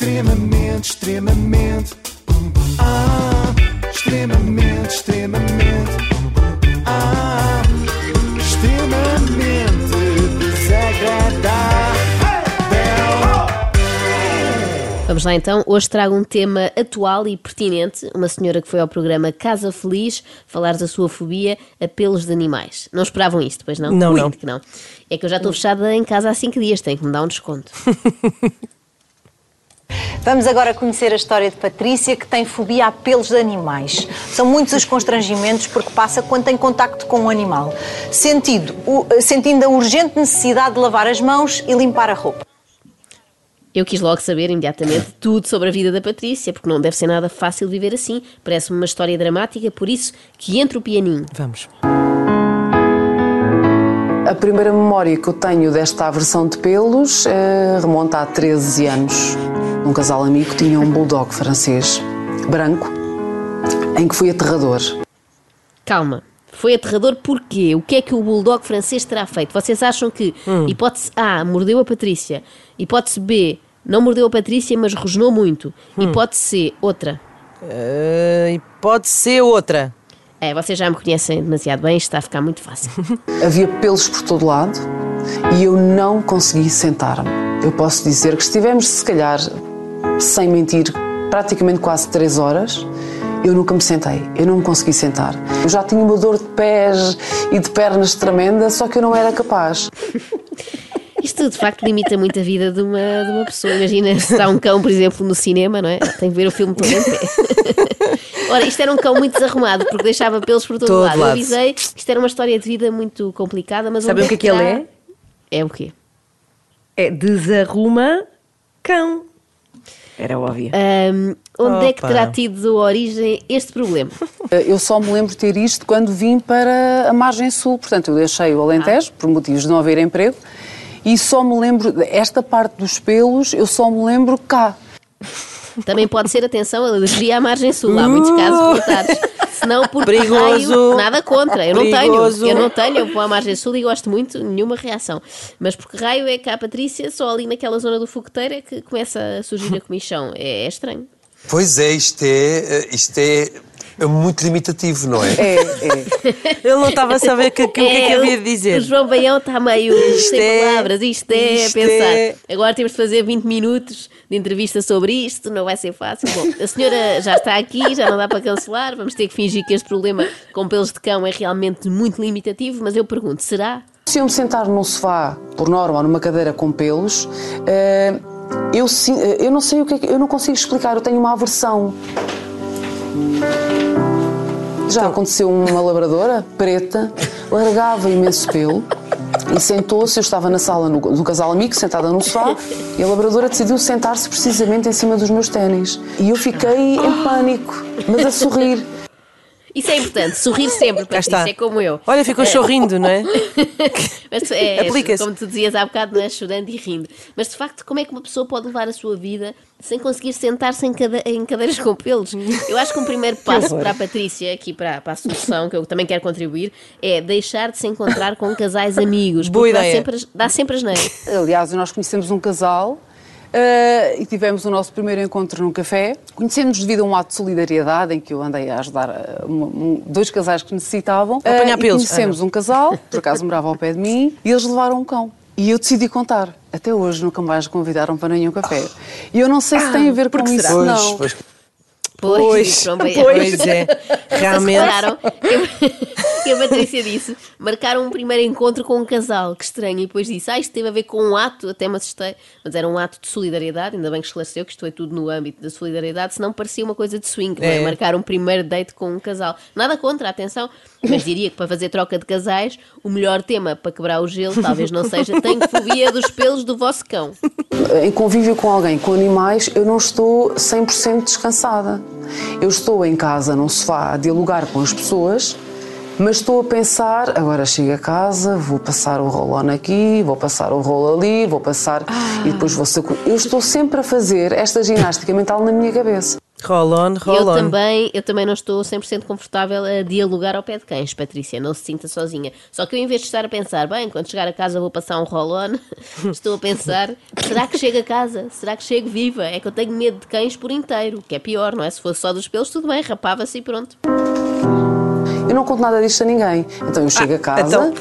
Extremamente, extremamente. Ah, extremamente, extremamente. Ah, extremamente desagradável. Vamos lá então. Hoje trago um tema atual e pertinente. Uma senhora que foi ao programa Casa Feliz falar da sua fobia a pelos de animais. Não esperavam isto, pois não? Não, Ui, não. que não. É que eu já estou fechada em casa há cinco dias, tenho que me dar um desconto. Vamos agora conhecer a história de Patrícia, que tem fobia a pelos de animais. São muitos os constrangimentos porque passa quando tem contacto com um animal, sentido, o- sentindo a urgente necessidade de lavar as mãos e limpar a roupa. Eu quis logo saber imediatamente tudo sobre a vida da Patrícia, porque não deve ser nada fácil viver assim. Parece-me uma história dramática, por isso que entre o pianinho. Vamos. A primeira memória que eu tenho desta aversão de pelos eh, remonta a 13 anos. Um casal amigo tinha um bulldog francês, branco, em que fui aterrador. Calma. Foi aterrador porquê? O que é que o bulldog francês terá feito? Vocês acham que hipótese A mordeu a Patrícia, hipótese B não mordeu a Patrícia, mas rosnou muito, hipótese C outra? Uh, e pode ser outra. É, vocês já me conhecem demasiado bem, isto está a ficar muito fácil. Havia pelos por todo lado e eu não consegui sentar-me. Eu posso dizer que estivemos, se calhar, sem mentir, praticamente quase 3 horas. Eu nunca me sentei, eu não me consegui sentar. Eu já tinha uma dor de pés e de pernas tremenda, só que eu não era capaz. Isto de facto limita muito a vida de uma, de uma pessoa. Imagina se está um cão, por exemplo, no cinema, não é? Tem que ver o filme todo em pé. Ora, isto era um cão muito desarrumado, porque deixava pelos por todo, Todo lado. Eu lado. avisei que isto era uma história de vida muito complicada, mas Sabem o que é que ele terá- É o quê? É desarruma cão. Era óbvio. Ahm, onde é que Opa. terá tido origem este problema? Eu só me lembro de ter isto quando vim para a margem sul. Portanto, eu deixei o Alentejo por motivos de não haver emprego e só me lembro, esta parte dos pelos, eu só me lembro cá. Também pode ser, atenção, a alergia à margem sul. Há muitos casos relatados. Se não, por Perigoso. raio, nada contra. Eu não Perigoso. tenho. Eu não tenho. Eu vou à margem sul e gosto muito, nenhuma reação. Mas porque raio é que a Patrícia, só ali naquela zona do fogueteiro, é que começa a surgir a comichão. É, é estranho. Pois é, isto é, isto é, é muito limitativo, não é? É, é. Ele não estava a saber que, que, o que é que o- havia de dizer. O João Baião está meio Isto sem é- palavras. Isto é isto pensar. é- Agora temos de fazer 20 minutos de entrevista sobre isto. Não vai ser fácil. Bom, a senhora já está aqui, já não dá para cancelar. Vamos ter que fingir que este problema com pelos de cão é realmente muito limitativo. Mas eu pergunto, será? Se eu me sentar num sofá, por norma, ou numa cadeira com pelos, eh, eu, eh, eu não sei o que é que. Eu não consigo explicar, eu tenho uma aversão. Já aconteceu uma labradora preta, largava imenso pelo e sentou-se. Eu estava na sala no, do casal amigo, sentada no sofá, e a labradora decidiu sentar-se precisamente em cima dos meus ténis. E eu fiquei em pânico, mas a sorrir. Isso é importante, sorrir sempre, Patrícia, está. é como eu. Olha, ficou sorrindo, não é? Mas é, Aplica-se. como tu dizias há bocado, não é? chorando e rindo. Mas de facto, como é que uma pessoa pode levar a sua vida sem conseguir sentar-se em, cade- em cadeiras com pelos? Eu acho que um primeiro passo para a Patrícia, aqui para, para a solução, que eu também quero contribuir, é deixar de se encontrar com casais amigos. Boa porque dá ideia. sempre, as- dá sempre as neiras. Aliás, nós conhecemos um casal eh, e tivemos o nosso primeiro encontro num café. Conhecemos devido a um ato de solidariedade em que eu andei a ajudar eh, um- um- dois casais que necessitavam. A apanhar Eh, e pelos. conhecemos Ah, um casal, por acaso morava ao pé de mim, e eles levaram um cão. E eu decidi contar. Até hoje nunca mais convidaram para nenhum café. E eu não sei se tem a ver com isso? Pois, não. pois. Pois, Pois, pois é. Realmente. Repararam que- a Patrícia disse: marcaram um primeiro encontro com um casal, que estranho. E depois disse: Ah, isto teve a ver com um ato, até me assustei, mas era um ato de solidariedade. Ainda bem que esclareceu que isto é tudo no âmbito da solidariedade, senão parecia uma coisa de swing, é? É. Marcar um primeiro date com um casal. Nada contra, atenção, mas diria que para fazer troca de casais, o melhor tema para quebrar o gelo talvez não seja tenho fobia dos pelos do vosso cão. Em convívio com alguém, com animais, eu não estou 100% descansada. Eu estou em casa, num sofá, a dialogar com as pessoas, mas estou a pensar, agora chego a casa, vou passar o rolão aqui, vou passar o rolo ali, vou passar e depois vou. Eu estou sempre a fazer esta ginástica mental na minha cabeça. Roll on, roll eu on. também, eu também não estou 100% confortável a dialogar ao pé de cães, Patrícia. Não se sinta sozinha. Só que eu, em vez de estar a pensar, bem, quando chegar a casa vou passar um roll-on, estou a pensar, será que chego a casa? Será que chego viva? É que eu tenho medo de cães por inteiro, que é pior, não é? Se fosse só dos pelos, tudo bem, rapava-se e pronto. Eu não conto nada disto a ninguém. Então eu chego a casa, então.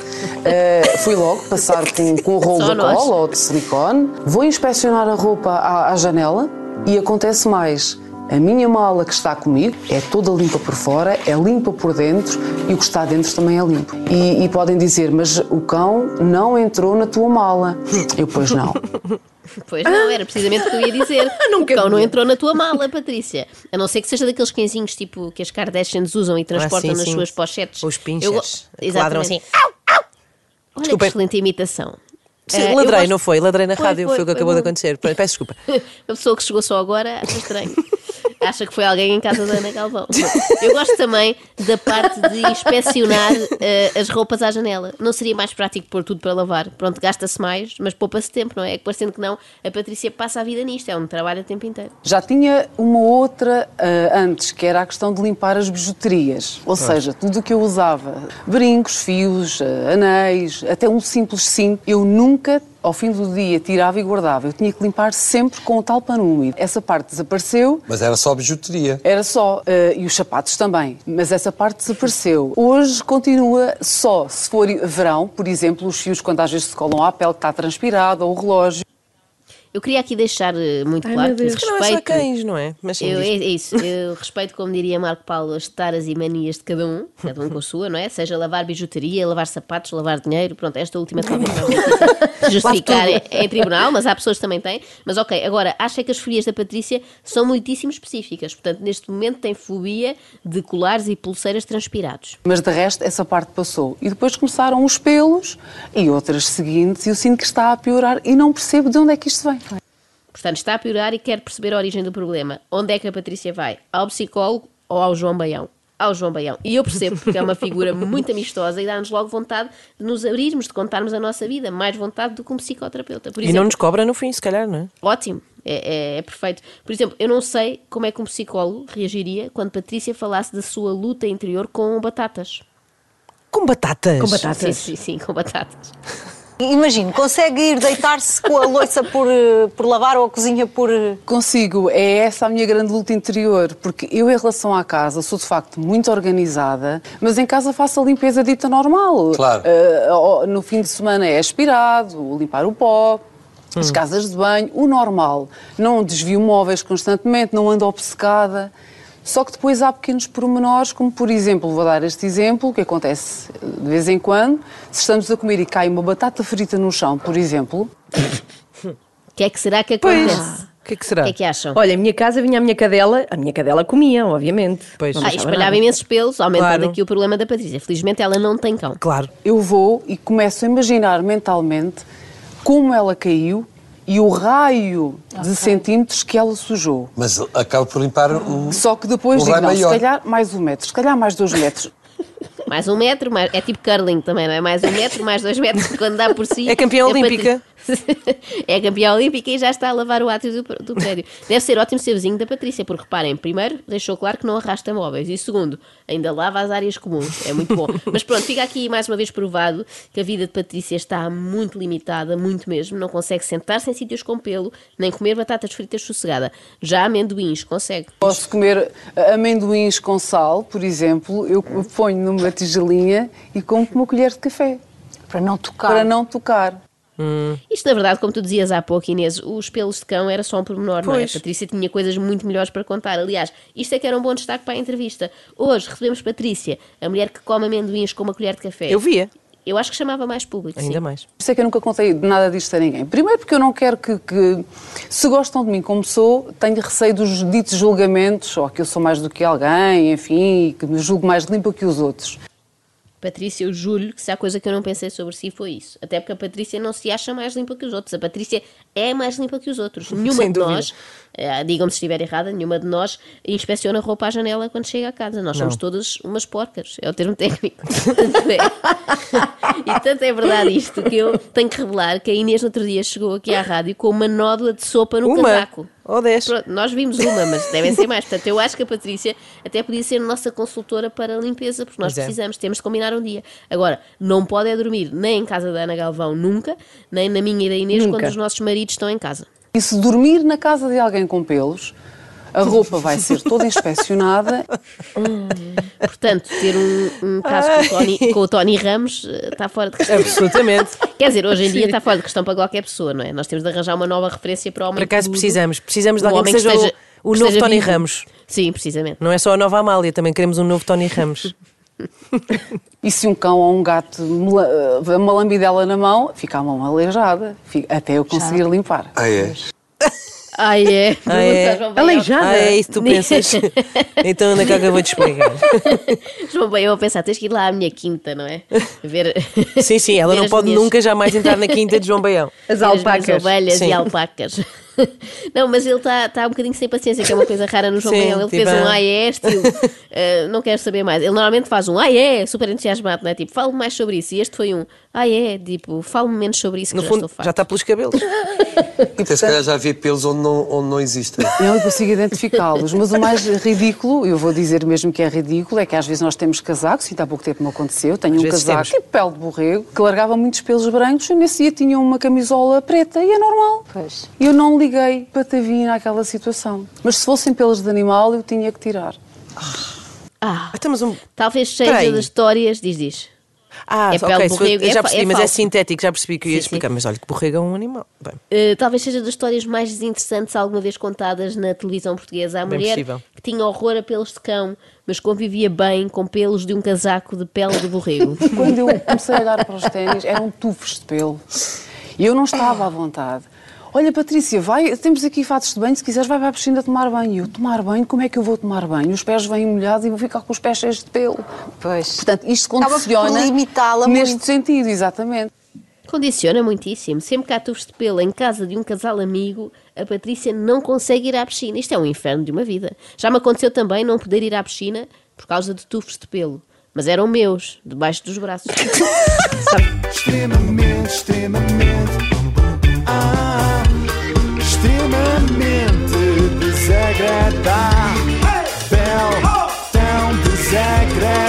eh, fui logo passar com, com o rolo Só de nós. cola ou de silicone, vou inspecionar a roupa à, à janela e acontece mais. A minha mala que está comigo é toda limpa por fora, é limpa por dentro e o que está dentro também é limpo. E, e podem dizer, mas o cão não entrou na tua mala. Eu, pois não. Pois não, era precisamente o que eu ia dizer. o cão não entrou na tua mala, Patrícia. A não ser que seja daqueles cãezinhos tipo que as Kardashians usam e transportam Ah, sim, nas sim. suas pochetes. Os pinchers, Eu que ladram assim. Olha que excelente imitação. Sim, eu ladrei, gosto- não foi? Ladrei na Foi, rádio, foi, foi, o que foi acabou de bom. acontecer. Peço desculpa. A pessoa que chegou só agora acha estranho. Acha que foi alguém em casa da Ana Galvão. Eu gosto também da parte de inspecionar eh, as roupas à janela. Não seria mais prático pôr tudo para lavar? Pronto, gasta-se mais, mas poupa-se tempo, não é? É que parecendo que não, a Patrícia passa a vida nisto, é um trabalho a tempo inteiro. Já tinha uma outra ah, antes, que era a questão de limpar as bijuterias. Ou seja, tudo o que eu usava, brincos, fios, ah, anéis, até um simples cinto, eu nunca, ao fim do dia, tirava e guardava. Eu tinha que limpar sempre com o tal pano úmido. Essa parte desapareceu. Mas era só bijuteria. Era só, ah, e os sapatos também, mas essa parte desapareceu. Hoje continua só, se for verão, por exemplo, os fios quando às vezes se colam à pele que está transpirado, ou o relógio. Eu queria aqui deixar eh, muito Ai, claro que. Que não é só respeito. cães, não é? Mas Eu, é, é isso, eu respeito, como diria Marco Paulo, as taras e manias de cada um, cada um com a sua, não é? Seja lavar bijuteria, lavar sapatos, lavar dinheiro, pronto, esta última se justificar em, em tribunal, mas há pessoas que também têm. Mas ok, agora, acho é que as fobias da Patrícia são muitíssimo específicas, portanto, neste momento tem fobia de colares e pulseiras transpirados. Mas de resto, essa parte passou. E depois começaram os pelos e outras seguintes, e eu sinto que está a piorar e não percebo de onde é que isto vem. Portanto, está a piorar e quer perceber a origem do problema. Onde é que a Patrícia vai? Ao psicólogo ou ao João Baião? Ao João Baião. E eu percebo, porque é uma figura muito amistosa e dá-nos logo vontade de nos abrirmos, de contarmos a nossa vida. Mais vontade do que um psicoterapeuta. Por E exemplo, não nos cobra no fim, se calhar, não é? Ótimo, é, é- é perfeito. Por exemplo, eu não sei como é que um psicólogo reagiria quando Patrícia falasse da sua luta interior com batatas. Com batatas. Com batatas? Sim, sim, sim, com batatas. Imagino, consegue ir deitar-se com a louça por, eh, por lavar ou a cozinha por. eh, Consigo, é essa a minha grande luta interior, porque eu, em relação à casa, sou de facto muito organizada, mas em casa faço a limpeza dita normal. Claro. Ó, no fim de semana é aspirado, limpar o pó. As casas de banho, o normal. Não desvio móveis constantemente, não ando obcecada. Só que depois há pequenos pormenores, como por exemplo, vou dar este exemplo, que acontece eh, de vez em quando, se estamos a comer e cai uma batata frita no chão, por exemplo, O que é que será que Pois. acontece? O que é que será? O que é que acham? Olha, a minha casa vinha a minha cadela, a minha cadela comia, obviamente. Pois. Ah, espalhava nada. imensos pelos, aumentando Claro. aqui o problema da Patrícia. Felizmente ela não tem cão. Claro. eu vou e começo a imaginar mentalmente como ela caiu e o raio de centímetros que ela sujou. Mas acaba por limpar o. Só que depois Um digo, não, se calhar mais um metro, se calhar mais dois metros. Mais um metro, mais... é tipo curling também, não é? Mais um metro, mais dois metros, quando dá por si. É campeã Patri- olímpica. é campeã olímpica e já está a lavar o átrio do, do prédio. Deve ser ótimo ser vizinho da Patrícia, porque reparem, primeiro, deixou claro que não arrasta móveis, e segundo, ainda lava as áreas comuns. É muito bom. Mas pronto, fica aqui mais uma vez provado que a vida de Patrícia está muito limitada, muito mesmo. Não consegue sentar-se em sítios com pelo, nem comer batatas fritas sossegada. Já amendoins, consegue. Posso comer ah, amendoins com sal, por exemplo, eu ponho numa tigelinha e como com uma colher de café, para não tocar. para não tocar. Isto, na verdade, como tu dizias há pouco, Inês, os pelos de cão era só um pormenor, não é? A Pois. Patrícia tinha coisas muito melhores para contar. Aliás, isto é que era um bom destaque para a entrevista. Hoje recebemos Patrícia, a mulher que come amendoins com uma colher de café. Eu via, Eu acho que chamava mais público. ainda sim. mais. Por isso é que eu nunca contei nada disto a ninguém. Primeiro porque eu não quero que, que, se gostam de mim como sou, tenho receio dos ditos julgamentos, ou que eu sou mais do que alguém, enfim, e que me julgo mais limpa que os outros. Patrícia, eu juro que se há coisa que eu não pensei sobre si foi isso. Até porque a Patrícia não se acha mais limpa que os outros. A Patrícia é mais limpa que os outros. Nenhuma de nós, digam-me se estiver errada, nenhuma de nós inspeciona roupa à janela quando chega a casa. Nós somos Não. todas umas porcas. É o termo técnico. Tanto é. E tanto é verdade isto que eu tenho que revelar que a Inês no outro dia chegou aqui à rádio com uma nódoa de sopa no Uma? casaco. Ou dez? Pronto, nós vimos uma, mas devem ser mais. Portanto, eu acho que a Patrícia até podia ser nossa consultora para a limpeza, porque nós é. precisamos, temos de combinar um dia. Agora, não pode é dormir nem em casa da Ana Galvão nunca, nem na minha e da Inês Nunca. quando os nossos maridos estão em casa. E se dormir na casa de alguém com pelos, a roupa vai ser toda inspecionada. Portanto, ter um, um caso com o, Tony, com o Tony Ramos eh, está fora de questão. Absolutamente. Quer dizer, hoje em dia está fora de questão para qualquer pessoa, não é? Nós temos de arranjar uma nova referência para o homem Por acaso precisamos. Precisamos de alguém que homem que seja esteja- o, o novo Tony vivo. Ramos. Sim, precisamente. Não é só a nova Amália, também queremos um novo Tony Ramos. E se um cão ou um gato me la- eh, uma lambidela na mão, fica a mão aleijada, até eu conseguir limpar. Ah, é? Ai, é. Ah, é? João Baião. Aleijada. Ah, é isso que tu pensas? então anda cá que eu vou-te explicar. João Baião a pensar, tens que ir lá à minha quinta, não é? Ver... Sim, sim, ela ver não pode minhas- nunca jamais entrar na quinta de João Baião. As ver as alpacas. ovelhas Sim. e alpacas. Não, mas ele está tá um bocadinho sem paciência, que é uma coisa rara no João Sim. Ele tipo, fez um ah. ai é, estilo, eh, não quero saber mais. Ele normalmente faz um ai é, super entusiasmado, não é? Tipo, fale mais sobre isso. E este foi um ai é, tipo, fale menos sobre isso que No já fundo, estou farto. já está pelos cabelos. Até se calhar já havia pelos onde não, onde não existem. Eu não consigo identificá-los, mas o mais ridículo, eu vou dizer mesmo que é ridículo, é que às vezes nós temos casacos, e há pouco tempo me aconteceu, tenho Às um casaco temos. tipo pele de borrego, que largava muitos pelos brancos, e nesse dia tinha uma camisola preta, e é normal. Pois. Eu não liguei patavina àquela situação. Mas se fossem pelos de animal, eu tinha que tirar. Ah, Então, mas um... talvez seja das histórias, diz, diz. Ah, É pele borrego, é já fa- percebi, é mas é falso. sintético, já percebi que eu ia Sim, sim. explicar. Mas olha que borrego é um animal. Bem, Uh, talvez seja das histórias mais desinteressantes alguma vez contadas na televisão portuguesa. A Bem mulher possível. que tinha horror a pelos de cão, mas convivia bem com pelos de um casaco de pele de borrego. Quando eu comecei a olhar para os ténis, eram tufos de pelo. E eu não estava à vontade. Olha, Patrícia, vai, temos aqui fatos de banho, se quiseres vai para a piscina tomar banho. E eu, tomar banho? Como é que eu vou tomar banho? Os pés vêm molhados e vou ficar com os pés cheios de pelo. Pois. Portanto, isto condiciona limitá-la neste muito. sentido, exatamente. Condiciona muitíssimo. Sempre que há tufos de pelo em casa de um casal amigo, a Patrícia não consegue ir à piscina. Isto é um inferno de uma vida. Já me aconteceu também não poder ir à piscina por causa de tufos de pelo. Mas eram meus, debaixo dos braços. Extremamente, extremamente. secreta. Hey! Bel, secreto.